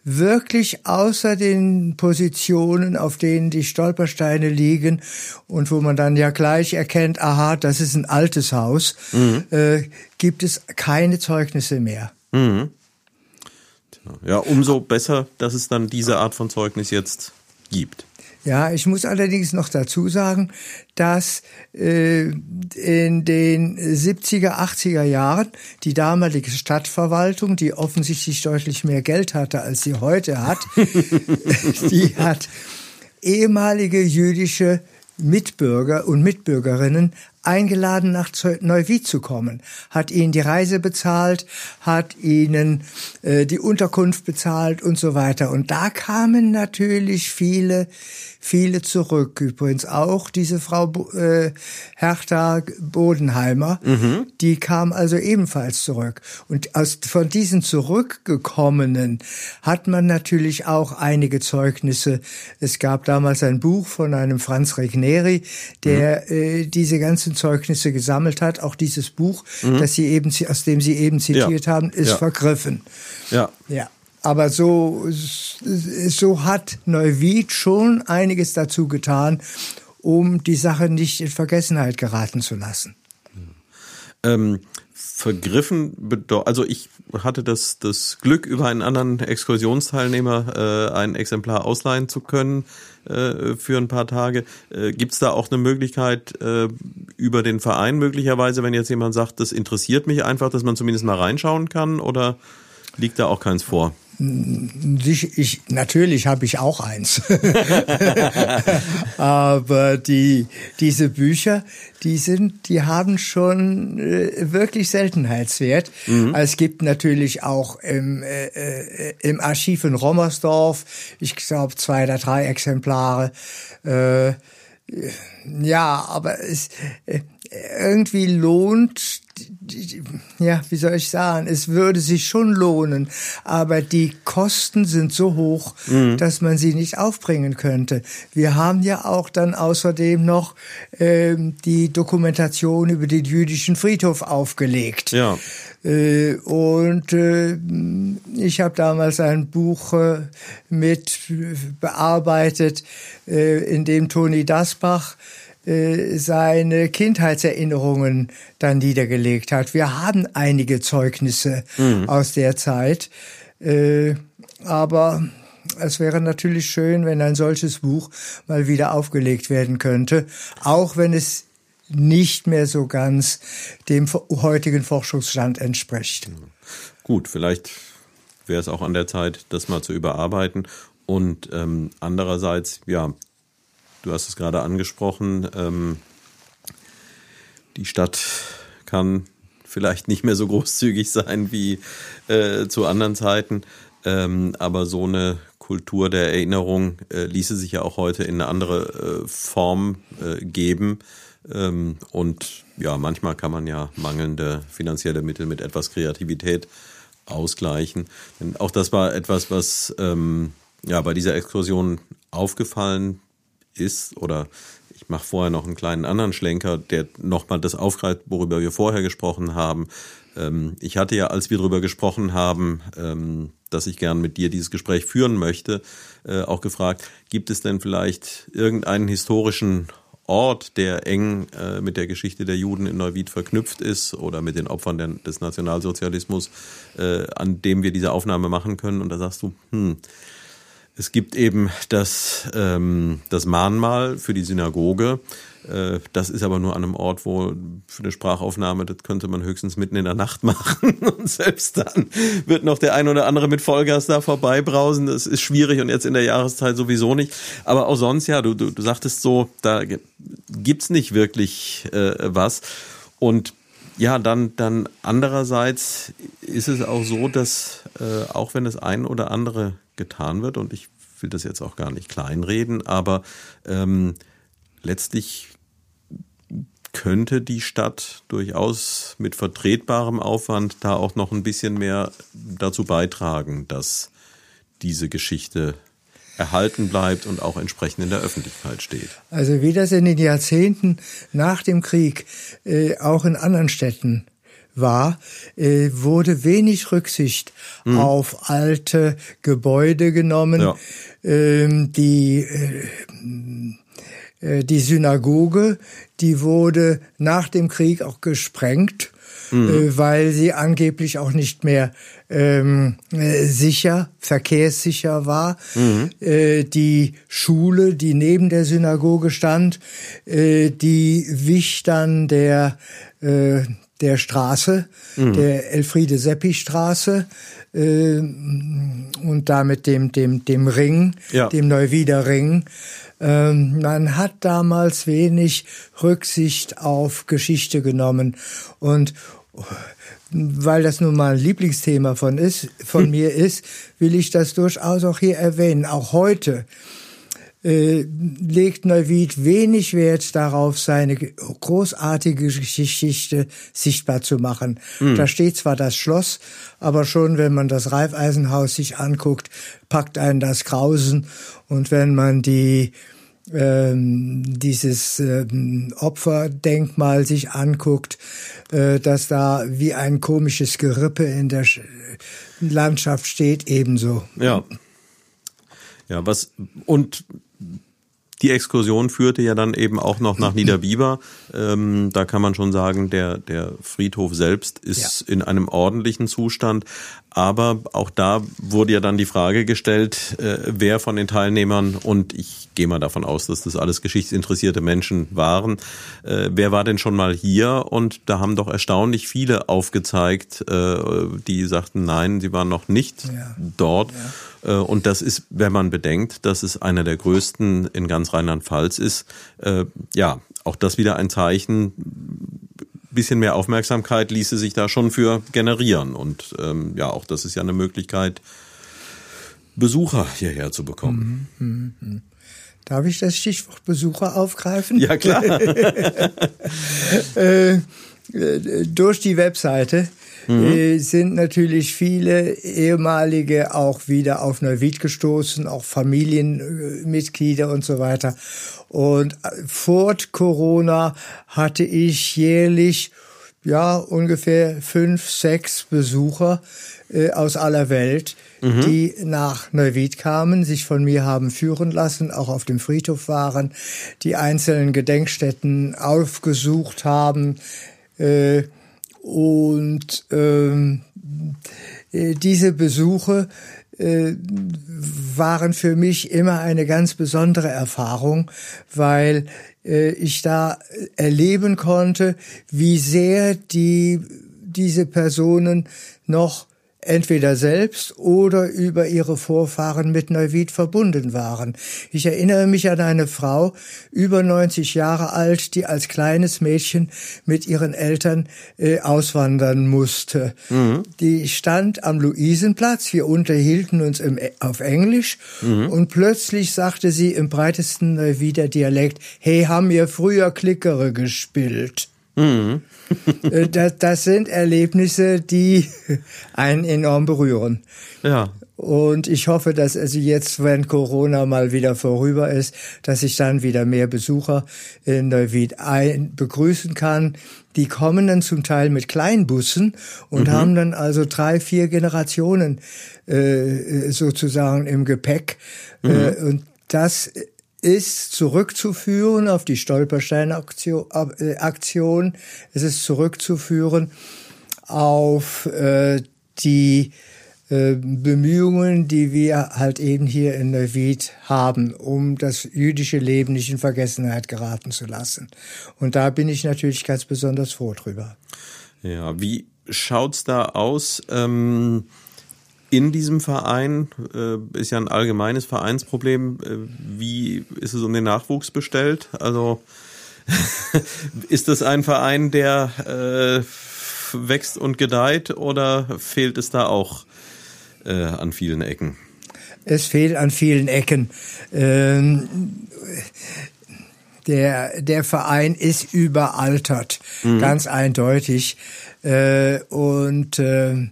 wirklich außer den Positionen, auf denen die Stolpersteine liegen und wo man dann ja gleich erkennt, aha, das ist ein altes Haus, mhm. äh, gibt es keine Zeugnisse mehr. Mhm. Ja, umso besser, dass es dann diese Art von Zeugnis jetzt gibt. Ja, ich muss allerdings noch dazu sagen, dass äh, in den 70er, 80er Jahren die damalige Stadtverwaltung, die offensichtlich deutlich mehr Geld hatte, als sie heute hat, die hat ehemalige jüdische Mitbürger und Mitbürgerinnen eingeladen, nach Neuwied zu kommen, hat ihnen die Reise bezahlt, hat ihnen äh, die Unterkunft bezahlt und so weiter. Und da kamen natürlich viele, viele zurück. Übrigens auch diese Frau äh, Hertha Bodenheimer, mhm. die kam also ebenfalls zurück. Und aus, von diesen zurückgekommenen hat man natürlich auch einige Zeugnisse. Es gab damals ein Buch von einem Franz Regneri, der mhm. äh, diese ganzen Zeugnisse gesammelt hat. Auch dieses Buch, mhm. das Sie eben, aus dem Sie eben zitiert ja. haben, ist ja. vergriffen. Ja. Ja. Aber so, so hat Neuwied schon einiges dazu getan, um die Sache nicht in Vergessenheit geraten zu lassen. Ähm, vergriffen bedeutet, also ich hatte das, das Glück, über einen anderen Exkursionsteilnehmer äh, ein Exemplar ausleihen zu können äh, für ein paar Tage. Äh, Gibt es da auch eine Möglichkeit äh, über den Verein möglicherweise, wenn jetzt jemand sagt, das interessiert mich einfach, dass man zumindest mal reinschauen kann oder liegt da auch keins vor? Ich, ich, natürlich habe ich auch eins. Aber die, diese Bücher, die sind, die haben schon äh, wirklich Seltenheitswert. Mhm. Es gibt natürlich auch im, äh, äh, im Archiv in Rommersdorf, ich glaube zwei oder drei Exemplare. Äh, ja, aber es äh, irgendwie lohnt ja, wie soll ich sagen, es würde sich schon lohnen, aber die Kosten sind so hoch, mhm. dass man sie nicht aufbringen könnte. Wir haben ja auch dann außerdem noch äh, die Dokumentation über den jüdischen Friedhof aufgelegt. Ja. Äh, und äh, ich habe damals ein Buch äh, mit bearbeitet, äh, in dem Toni Dasbach äh, seine Kindheitserinnerungen dann niedergelegt hat. Wir haben einige Zeugnisse mhm. aus der Zeit, äh, aber es wäre natürlich schön, wenn ein solches Buch mal wieder aufgelegt werden könnte, auch wenn es nicht mehr so ganz dem heutigen Forschungsstand entspricht. Gut, vielleicht wäre es auch an der Zeit, das mal zu überarbeiten. Und ähm, andererseits, ja, Du hast es gerade angesprochen. Ähm, die Stadt kann vielleicht nicht mehr so großzügig sein wie äh, zu anderen Zeiten, ähm, aber so eine Kultur der Erinnerung äh, ließe sich ja auch heute in eine andere äh, Form äh, geben. Ähm, und ja, manchmal kann man ja mangelnde finanzielle Mittel mit etwas Kreativität ausgleichen. Denn auch das war etwas, was ähm, ja bei dieser Exkursion aufgefallen ist oder ich mache vorher noch einen kleinen anderen Schlenker, der nochmal das aufgreift, worüber wir vorher gesprochen haben. Ähm, ich hatte ja, als wir darüber gesprochen haben, ähm, dass ich gern mit dir dieses Gespräch führen möchte, äh, auch gefragt, gibt es denn vielleicht irgendeinen historischen Ort, der eng äh, mit der Geschichte der Juden in Neuwied verknüpft ist oder mit den Opfern des Nationalsozialismus, äh, an dem wir diese Aufnahme machen können. Und da sagst du, hm, es gibt eben das, ähm, das Mahnmal für die Synagoge. Äh, das ist aber nur an einem Ort, wo für eine Sprachaufnahme, das könnte man höchstens mitten in der Nacht machen. Und selbst dann wird noch der ein oder andere mit Vollgas da vorbeibrausen. Das ist schwierig und jetzt in der Jahreszeit sowieso nicht. Aber auch sonst, ja, du, du, du sagtest so, da gibt's nicht wirklich äh, was. Und ja, dann, dann andererseits ist es auch so, dass äh, auch wenn das ein oder andere getan wird, und ich will das jetzt auch gar nicht kleinreden, aber ähm, letztlich könnte die Stadt durchaus mit vertretbarem Aufwand da auch noch ein bisschen mehr dazu beitragen, dass diese Geschichte erhalten bleibt und auch entsprechend in der Öffentlichkeit steht. Also wie das in den Jahrzehnten nach dem Krieg äh, auch in anderen Städten war, äh, wurde wenig Rücksicht mhm. auf alte Gebäude genommen. Ja. Ähm, die äh, äh, die Synagoge, die wurde nach dem Krieg auch gesprengt, mhm. äh, weil sie angeblich auch nicht mehr ähm, äh, sicher, verkehrssicher war. Mhm. Äh, die Schule, die neben der Synagoge stand, äh, die wich dann der äh, der Straße, mhm. der Elfriede Seppi Straße äh, und damit dem dem dem Ring, ja. dem Neuwieder Ring. Ähm, man hat damals wenig Rücksicht auf Geschichte genommen und weil das nun mal ein Lieblingsthema von ist, von hm. mir ist, will ich das durchaus auch hier erwähnen. Auch heute legt Neuwied wenig Wert darauf, seine großartige Geschichte sichtbar zu machen. Mhm. Da steht zwar das Schloss, aber schon wenn man das Reifeisenhaus sich anguckt, packt einen das Grausen. Und wenn man die ähm, dieses ähm, Opferdenkmal sich anguckt, äh, dass da wie ein komisches Gerippe in der Landschaft steht, ebenso. Ja. Ja, was und die Exkursion führte ja dann eben auch noch nach Niederbiber. Ähm, da kann man schon sagen, der, der Friedhof selbst ist ja. in einem ordentlichen Zustand. Aber auch da wurde ja dann die Frage gestellt, äh, wer von den Teilnehmern, und ich gehe mal davon aus, dass das alles geschichtsinteressierte Menschen waren, äh, wer war denn schon mal hier? Und da haben doch erstaunlich viele aufgezeigt, äh, die sagten, nein, sie waren noch nicht ja. dort. Ja. Äh, und das ist, wenn man bedenkt, dass es einer der größten in ganz Rheinland-Pfalz ist, äh, ja, auch das wieder ein Zeichen, bisschen mehr Aufmerksamkeit ließe sich da schon für generieren. Und ähm, ja, auch das ist ja eine Möglichkeit, Besucher hierher zu bekommen. Mhm, mh, mh. Darf ich das Stichwort Besucher aufgreifen? Ja, klar. äh, durch die Webseite mhm. äh, sind natürlich viele ehemalige auch wieder auf Neuwied gestoßen, auch Familienmitglieder und so weiter. Und äh, vor Corona hatte ich jährlich ja ungefähr fünf, sechs Besucher äh, aus aller Welt, mhm. die nach Neuwied kamen, sich von mir haben führen lassen, auch auf dem Friedhof waren, die einzelnen Gedenkstätten aufgesucht haben äh, und ähm, äh, diese Besuche äh, waren für mich immer eine ganz besondere Erfahrung, weil äh, ich da erleben konnte, wie sehr die diese Personen noch entweder selbst oder über ihre Vorfahren mit Neuwied verbunden waren. Ich erinnere mich an eine Frau, über 90 Jahre alt, die als kleines Mädchen mit ihren Eltern äh, auswandern musste. Mhm. Die stand am Luisenplatz, wir unterhielten uns im, auf Englisch mhm. und plötzlich sagte sie im breitesten Neuwieder Dialekt, hey, haben wir früher Klickere gespielt? Mhm. Äh, das, das sind Erlebnisse, die einen enorm berühren. Ja. Und ich hoffe, dass also jetzt, wenn Corona mal wieder vorüber ist, dass ich dann wieder mehr Besucher in Neuwied ein begrüßen kann. Die kommen dann zum Teil mit Kleinbussen und mhm. haben dann also drei, vier Generationen äh, sozusagen im Gepäck. Mhm. Äh, und das ist zurückzuführen auf die Stolperstein-Aktion. Es ist zurückzuführen auf äh, die äh, Bemühungen, die wir halt eben hier in Neuwied haben, um das jüdische Leben nicht in Vergessenheit geraten zu lassen. Und da bin ich natürlich ganz besonders froh drüber. Ja, wie schaut's da aus? Ähm in diesem Verein? Äh, ist ja ein allgemeines Vereinsproblem. Äh, wie ist es um den Nachwuchs bestellt? Also ist das ein Verein, der äh, wächst und gedeiht oder fehlt es da auch äh, an vielen Ecken? Es fehlt an vielen Ecken. Ähm, der, der Verein ist überaltert, mhm. ganz eindeutig. Äh, und äh,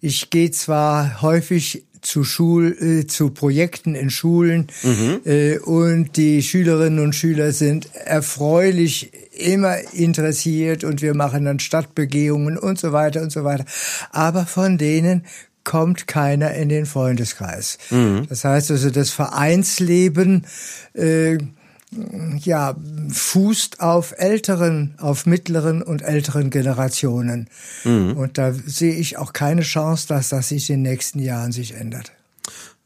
ich gehe zwar häufig zu Schul, äh, zu Projekten in Schulen mhm. äh, und die Schülerinnen und Schüler sind erfreulich immer interessiert und wir machen dann Stadtbegehungen und so weiter und so weiter. Aber von denen kommt keiner in den Freundeskreis. Mhm. Das heißt also, das Vereinsleben äh, ja, fußt auf älteren, auf mittleren und älteren Generationen. Mhm. Und da sehe ich auch keine Chance, dass das sich in den nächsten Jahren sich ändert.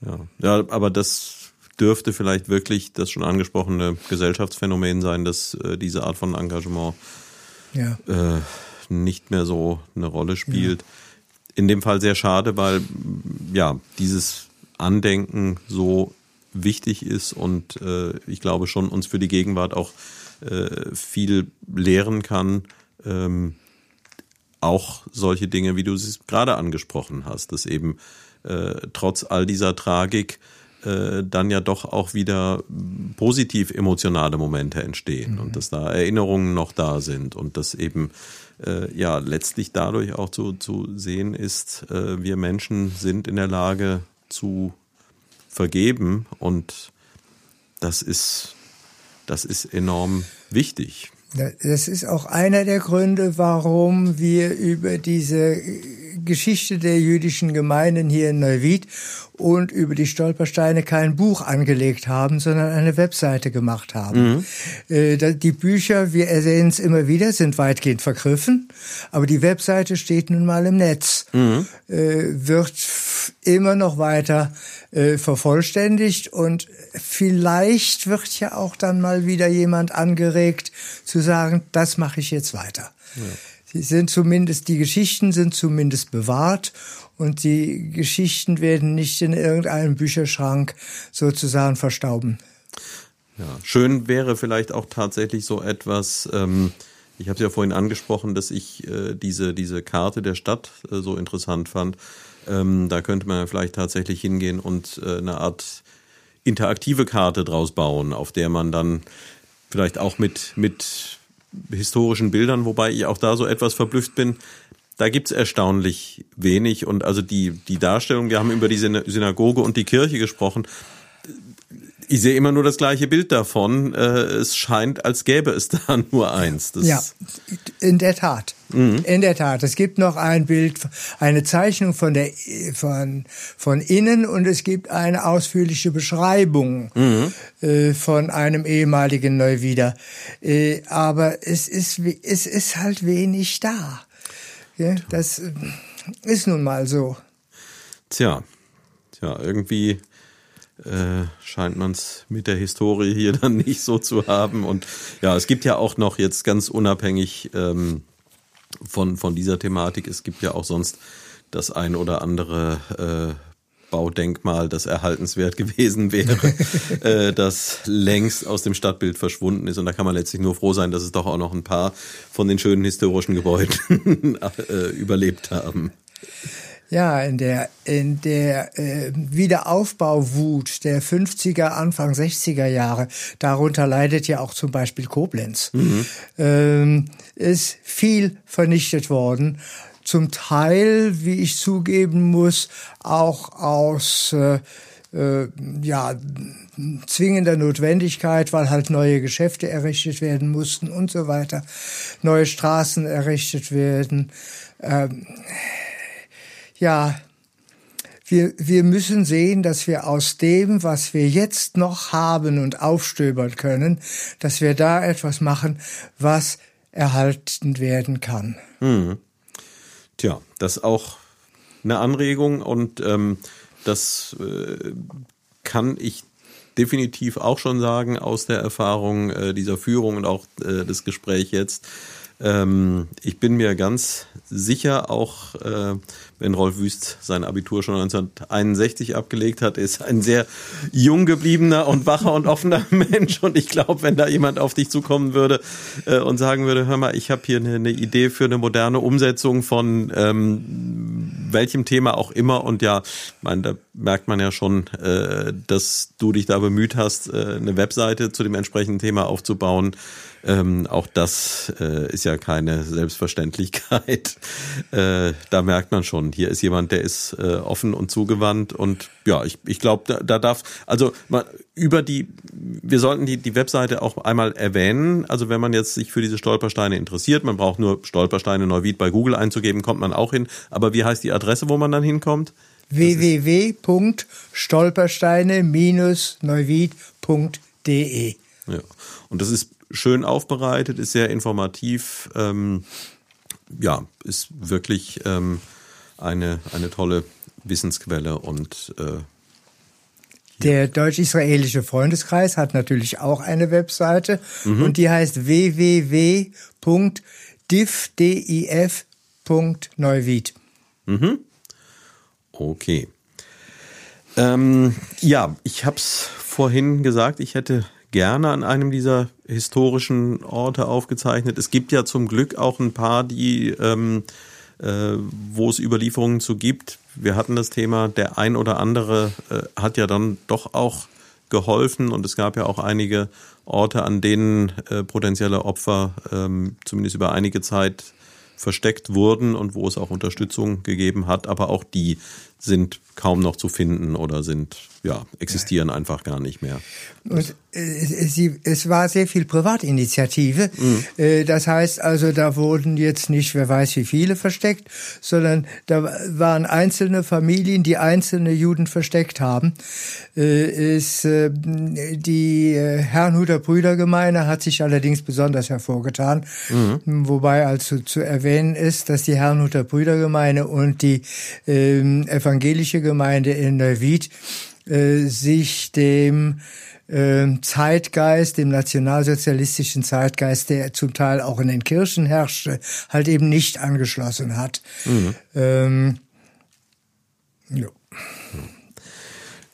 Ja, ja aber das dürfte vielleicht wirklich das schon angesprochene Gesellschaftsphänomen sein, dass äh, diese Art von Engagement ja. äh, nicht mehr so eine Rolle spielt. Ja. In dem Fall sehr schade, weil ja dieses Andenken so wichtig ist und äh, ich glaube schon uns für die Gegenwart auch äh, viel lehren kann. Ähm, auch solche Dinge, wie du es gerade angesprochen hast, dass eben äh, trotz all dieser Tragik äh, dann ja doch auch wieder positiv emotionale Momente entstehen mhm. und dass da Erinnerungen noch da sind und dass eben äh, ja letztlich dadurch auch zu, zu sehen ist, äh, wir Menschen sind in der Lage zu vergeben und das ist, das ist enorm wichtig. Das ist auch einer der Gründe, warum wir über diese Geschichte der jüdischen Gemeinden hier in Neuwied und über die Stolpersteine kein Buch angelegt haben, sondern eine Webseite gemacht haben. Mhm. Äh, die Bücher, wir ersehen es immer wieder, sind weitgehend vergriffen, aber die Webseite steht nun mal im Netz, mhm. Äh, wird immer noch weiter äh, vervollständigt und vielleicht wird ja auch dann mal wieder jemand angeregt zu sagen, das mache ich jetzt weiter. Ja. Sie sind zumindest, die Geschichten sind zumindest bewahrt und die Geschichten werden nicht in irgendeinem Bücherschrank sozusagen verstauben. Ja, schön wäre vielleicht auch tatsächlich so etwas, ähm, ich habe es ja vorhin angesprochen, dass ich äh, diese, diese Karte der Stadt äh, so interessant fand. Ähm, da könnte man vielleicht tatsächlich hingehen und äh, eine Art interaktive Karte draus bauen, auf der man dann vielleicht auch mit, mit historischen Bildern, wobei ich auch da so etwas verblüfft bin. Da gibt's erstaunlich wenig und also die, die Darstellung, wir haben über die Synagoge und die Kirche gesprochen. Ich sehe immer nur das gleiche Bild davon. Äh, es scheint, als gäbe es da nur eins. Das ja, in der Tat. Mhm. In der Tat. Es gibt noch ein Bild, eine Zeichnung von der von von innen und es gibt eine ausführliche Beschreibung mhm. äh, von einem ehemaligen Neuwieder. Äh, aber es ist es ist halt wenig da. Ja, das äh, ist nun mal so. Tja, tja, irgendwie äh, scheint man es mit der Historie hier dann nicht so zu haben. Und ja, es gibt ja auch noch jetzt ganz unabhängig ähm, von, von dieser Thematik, es gibt ja auch sonst das ein oder andere äh, Baudenkmal, das erhaltenswert gewesen wäre, äh, das längst aus dem Stadtbild verschwunden ist. Und da kann man letztlich nur froh sein, dass es doch auch noch ein paar von den schönen historischen Gebäuden äh, überlebt haben. Ja, in der, in der äh, Wiederaufbauwut der 50er, Anfang 60er Jahre, darunter leidet ja auch zum Beispiel Koblenz, mhm. ähm, ist viel vernichtet worden. Zum Teil, wie ich zugeben muss, auch aus äh, äh, ja, zwingender Notwendigkeit, weil halt neue Geschäfte errichtet werden mussten und so weiter, neue Straßen errichtet werden. Ähm, ja, wir, wir müssen sehen, dass wir aus dem, was wir jetzt noch haben und aufstöbern können, dass wir da etwas machen, was erhalten werden kann. Hm. Tja, das ist auch eine Anregung und ähm, das äh, kann ich definitiv auch schon sagen aus der Erfahrung äh, dieser Führung und auch äh, des Gesprächs jetzt. Ähm, ich bin mir ganz sicher, auch äh, wenn Rolf Wüst sein Abitur schon 1961 abgelegt hat, ist ein sehr jung gebliebener und wacher und offener Mensch. Und ich glaube, wenn da jemand auf dich zukommen würde äh, und sagen würde, hör mal, ich habe hier eine, eine, Idee für eine moderne Umsetzung von ähm, welchem Thema auch immer. Und ja, mein, da merkt man ja schon, äh, dass du dich da bemüht hast, äh, eine Webseite zu dem entsprechenden Thema aufzubauen. Ähm, auch das äh, ist ja keine Selbstverständlichkeit. Äh, da merkt man schon, hier ist jemand, der ist äh, offen und zugewandt und ja, ich, ich glaube, da, da darf, also man, über die, wir sollten die, die Webseite auch einmal erwähnen. Also wenn man jetzt sich für diese Stolpersteine interessiert, man braucht nur Stolpersteine Neuwied bei Google einzugeben, kommt man auch hin. Aber wie heißt die Adresse, wo man dann hinkommt? www.stolpersteine-neuwied.de Ja, und das ist schön aufbereitet, ist sehr informativ. Ähm, ja, ist wirklich ähm, eine, eine tolle Wissensquelle und äh, der deutsch-israelische Freundeskreis hat natürlich auch eine Webseite mhm. und die heißt www.dif.neuwied. Mhm. Okay. Ähm, ja, ich habe es vorhin gesagt, ich hätte gerne an einem dieser historischen Orte aufgezeichnet. Es gibt ja zum Glück auch ein paar, die, ähm, äh, wo es Überlieferungen zu gibt. Wir hatten das Thema, der ein oder andere äh, hat ja dann doch auch geholfen und es gab ja auch einige Orte, an denen äh, potenzielle Opfer ähm, zumindest über einige Zeit versteckt wurden und wo es auch Unterstützung gegeben hat, aber auch die sind kaum noch zu finden oder sind ja existieren ja. einfach gar nicht mehr. Und äh, sie, es war sehr viel Privatinitiative. Mhm. Äh, das heißt also, da wurden jetzt nicht, wer weiß wie viele versteckt, sondern da waren einzelne Familien, die einzelne Juden versteckt haben. Äh, ist, äh, die äh, Herrnhuter Brüdergemeinde hat sich allerdings besonders hervorgetan. Mhm. Wobei also zu erwähnen ist, dass die Herrnhuter Brüdergemeinde und die ähm, evangelische Gemeinde in Neuwied äh, sich dem äh, Zeitgeist, dem nationalsozialistischen Zeitgeist, der zum Teil auch in den Kirchen herrschte, halt eben nicht angeschlossen hat. Mhm. Ähm, ja.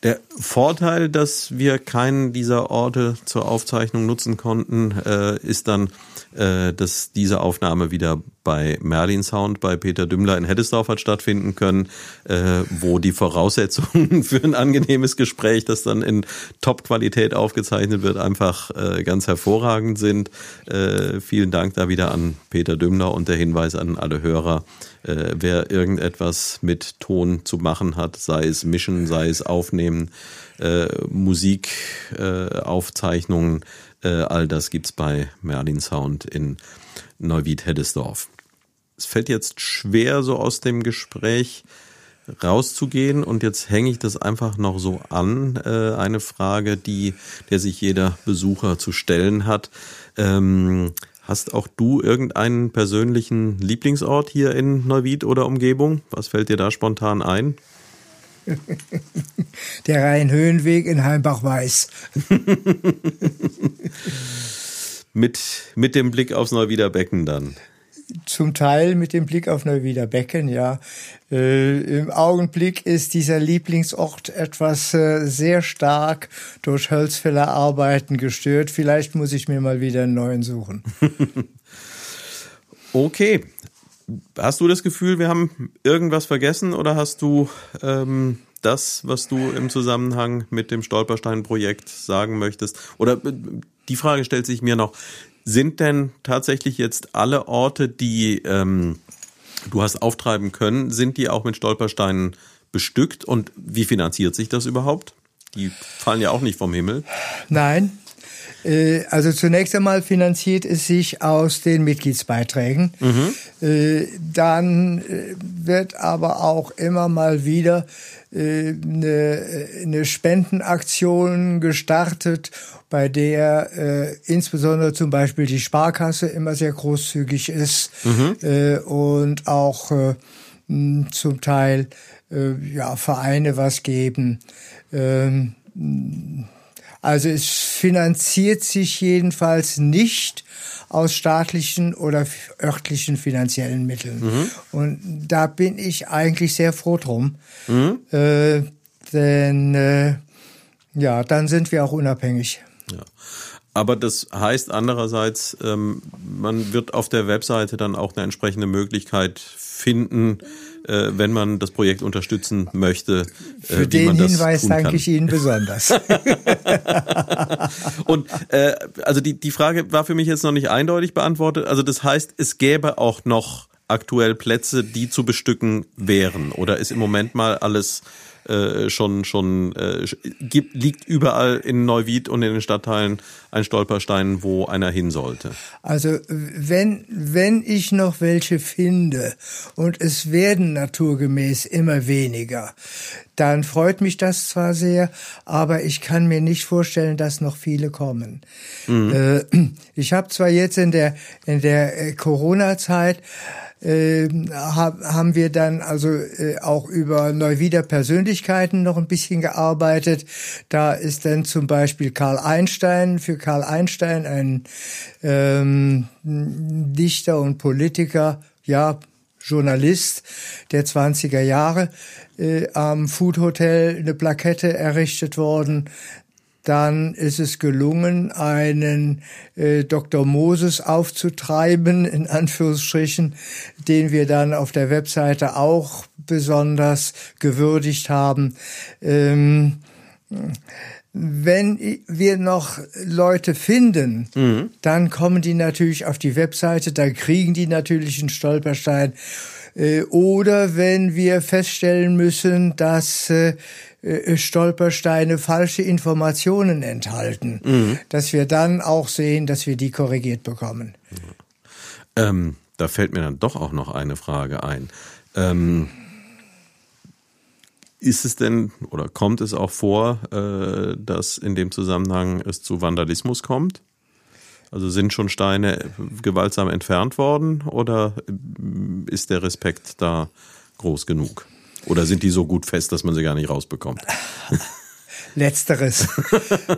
Der Vorteil, dass wir keinen dieser Orte zur Aufzeichnung nutzen konnten, äh, ist dann, äh, dass diese Aufnahme wieder bei Merlin Sound bei Peter Dümmler in Heddesdorf hat stattfinden können, äh, wo die Voraussetzungen für ein angenehmes Gespräch, das dann in Top-Qualität aufgezeichnet wird, einfach äh, ganz hervorragend sind. Äh, vielen Dank da wieder an Peter Dümmler und der Hinweis an alle Hörer, äh, wer irgendetwas mit Ton zu machen hat, sei es mischen, sei es aufnehmen, äh, Musikaufzeichnungen, äh, all das gibt's bei Merlin Sound in Neuwied-Heddesdorf. Es fällt jetzt schwer, so aus dem Gespräch rauszugehen und jetzt hänge ich das einfach noch so an. Äh, eine Frage, die der sich jeder Besucher zu stellen hat. Ähm, hast auch du irgendeinen persönlichen Lieblingsort hier in Neuwied oder Umgebung? Was fällt dir da spontan ein? Der Rhein-Höhenweg in Heimbach-Weiß. mit, mit dem Blick aufs Neuwieder Becken dann. Zum Teil mit dem Blick auf Neuwieder Becken, ja. Äh, Im Augenblick ist dieser Lieblingsort etwas äh, sehr stark durch Hölzfäller Arbeiten gestört. Vielleicht muss ich mir mal wieder einen neuen suchen. okay. Hast du das Gefühl, wir haben irgendwas vergessen oder hast du ähm, das, was du im Zusammenhang mit dem Stolperstein-Projekt sagen möchtest? Oder äh, die Frage stellt sich mir noch, sind denn tatsächlich jetzt alle Orte, die ähm, du hast auftreiben können, sind die auch mit Stolpersteinen bestückt und wie finanziert sich das überhaupt? Die fallen ja auch nicht vom Himmel. Nein, also zunächst einmal finanziert es sich aus den Mitgliedsbeiträgen. Mhm. Äh, dann äh, wird aber auch immer mal wieder eine, eine Spendenaktion gestartet, bei der äh, insbesondere zum Beispiel die Sparkasse immer sehr großzügig ist mhm. äh, und auch äh, zum Teil äh, ja Vereine was geben. Ähm, also es finanziert sich jedenfalls nicht aus staatlichen oder örtlichen finanziellen Mitteln. Mhm. Und da bin ich eigentlich sehr froh drum. Mhm. Äh, denn äh, ja, dann sind wir auch unabhängig. Ja. Aber das heißt andererseits, ähm, man wird auf der Webseite dann auch eine entsprechende Möglichkeit finden, äh, wenn man das Projekt unterstützen möchte. Äh, Für den Hinweis danke ich Ihnen besonders. Und äh, also die, die Frage war für mich jetzt noch nicht eindeutig beantwortet. Also das heißt, es gäbe auch noch aktuell Plätze, die zu bestücken wären? Oder ist im Moment mal alles äh, schon schon äh, gibt, liegt überall in Neuwied und in den Stadtteilen ein Stolperstein, wo einer hin sollte. Also wenn wenn ich noch welche finde und es werden naturgemäß immer weniger, dann freut mich das zwar sehr, aber ich kann mir nicht vorstellen, dass noch viele kommen. Mhm. Äh, ich habe zwar jetzt in der in der äh, Corona-Zeit äh, haben wir dann also äh, auch über Neuwieder Persönlichkeiten noch ein bisschen gearbeitet. Da ist dann zum Beispiel Karl Einstein, für Karl Einstein ein ähm, Dichter und Politiker, ja, Journalist der 20er Jahre äh, am Food Hotel eine Plakette errichtet worden dann ist es gelungen, einen äh, Dr. Moses aufzutreiben, in Anführungsstrichen, den wir dann auf der Webseite auch besonders gewürdigt haben. Ähm, wenn wir noch Leute finden, mhm. dann kommen die natürlich auf die Webseite, dann kriegen die natürlich einen Stolperstein. Äh, oder wenn wir feststellen müssen, dass äh, äh, Stolpersteine falsche Informationen enthalten, mhm. dass wir dann auch sehen, dass wir die korrigiert bekommen. Ähm, da fällt mir dann doch auch noch eine Frage ein. Ähm, ist es denn oder kommt es auch vor, äh, dass in dem Zusammenhang es zu Vandalismus kommt? Also sind schon Steine gewaltsam entfernt worden oder ist der Respekt da groß genug? Oder sind die so gut fest, dass man sie gar nicht rausbekommt? Letzteres.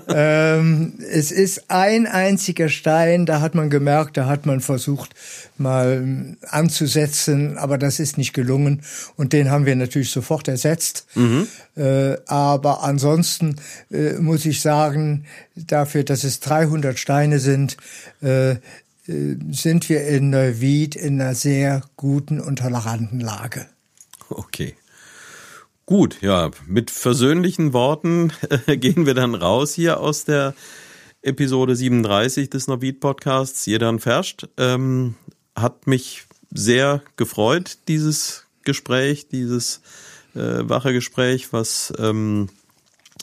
ähm, es ist ein einziger Stein, da hat man gemerkt, da hat man versucht mal anzusetzen, aber das ist nicht gelungen und den haben wir natürlich sofort ersetzt. Mhm. Äh, aber ansonsten äh, muss ich sagen, dafür, dass es 300 Steine sind, äh, äh, sind wir in Neuwied in einer sehr guten und toleranten Lage. Okay. Gut, ja, mit versöhnlichen Worten äh, gehen wir dann raus hier aus der Episode 37 des Novid Podcasts. Jeder Verscht. Ähm, hat mich sehr gefreut, dieses Gespräch, dieses äh, wache Gespräch, was ähm,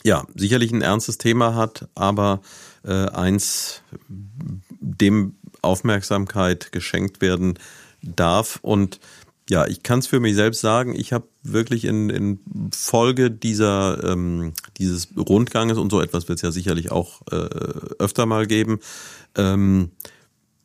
ja sicherlich ein ernstes Thema hat, aber äh, eins, dem Aufmerksamkeit geschenkt werden darf und ja, ich kann es für mich selbst sagen, ich habe wirklich in, in Folge dieser ähm, dieses Rundganges und so etwas wird es ja sicherlich auch äh, öfter mal geben, ähm,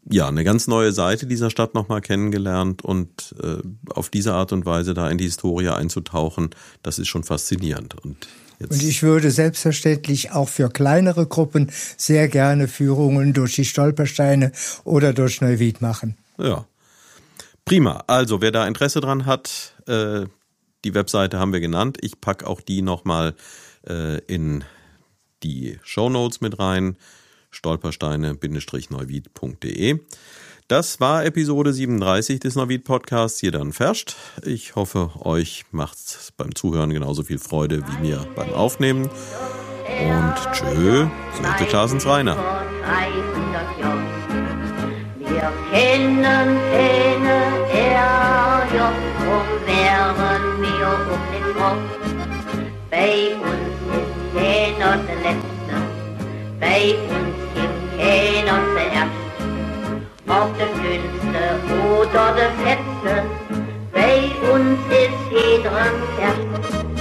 ja, eine ganz neue Seite dieser Stadt nochmal kennengelernt und äh, auf diese Art und Weise da in die Historie einzutauchen, das ist schon faszinierend. Und Jetzt. Und ich würde selbstverständlich auch für kleinere Gruppen sehr gerne Führungen durch die Stolpersteine oder durch Neuwied machen. Ja, Prima. Also, wer da Interesse dran hat, äh, die Webseite haben wir genannt. Ich pack auch die nochmal äh, in die Show Notes mit rein. Stolpersteine-neuwied.de. Das war Episode 37 des Neuwied Podcasts. Hier dann Ferscht. Ich hoffe, euch macht's beim Zuhören genauso viel Freude wie mir beim Aufnehmen. Und tschö, sagte Klaasens Rainer. Wir kennen keine Ärger, drum wären åbne krop. Bag ondskab kan også lette, bag ondskab kan også ærst. Ob den dünste oder den Fetste, bei uns ist jedem Herz.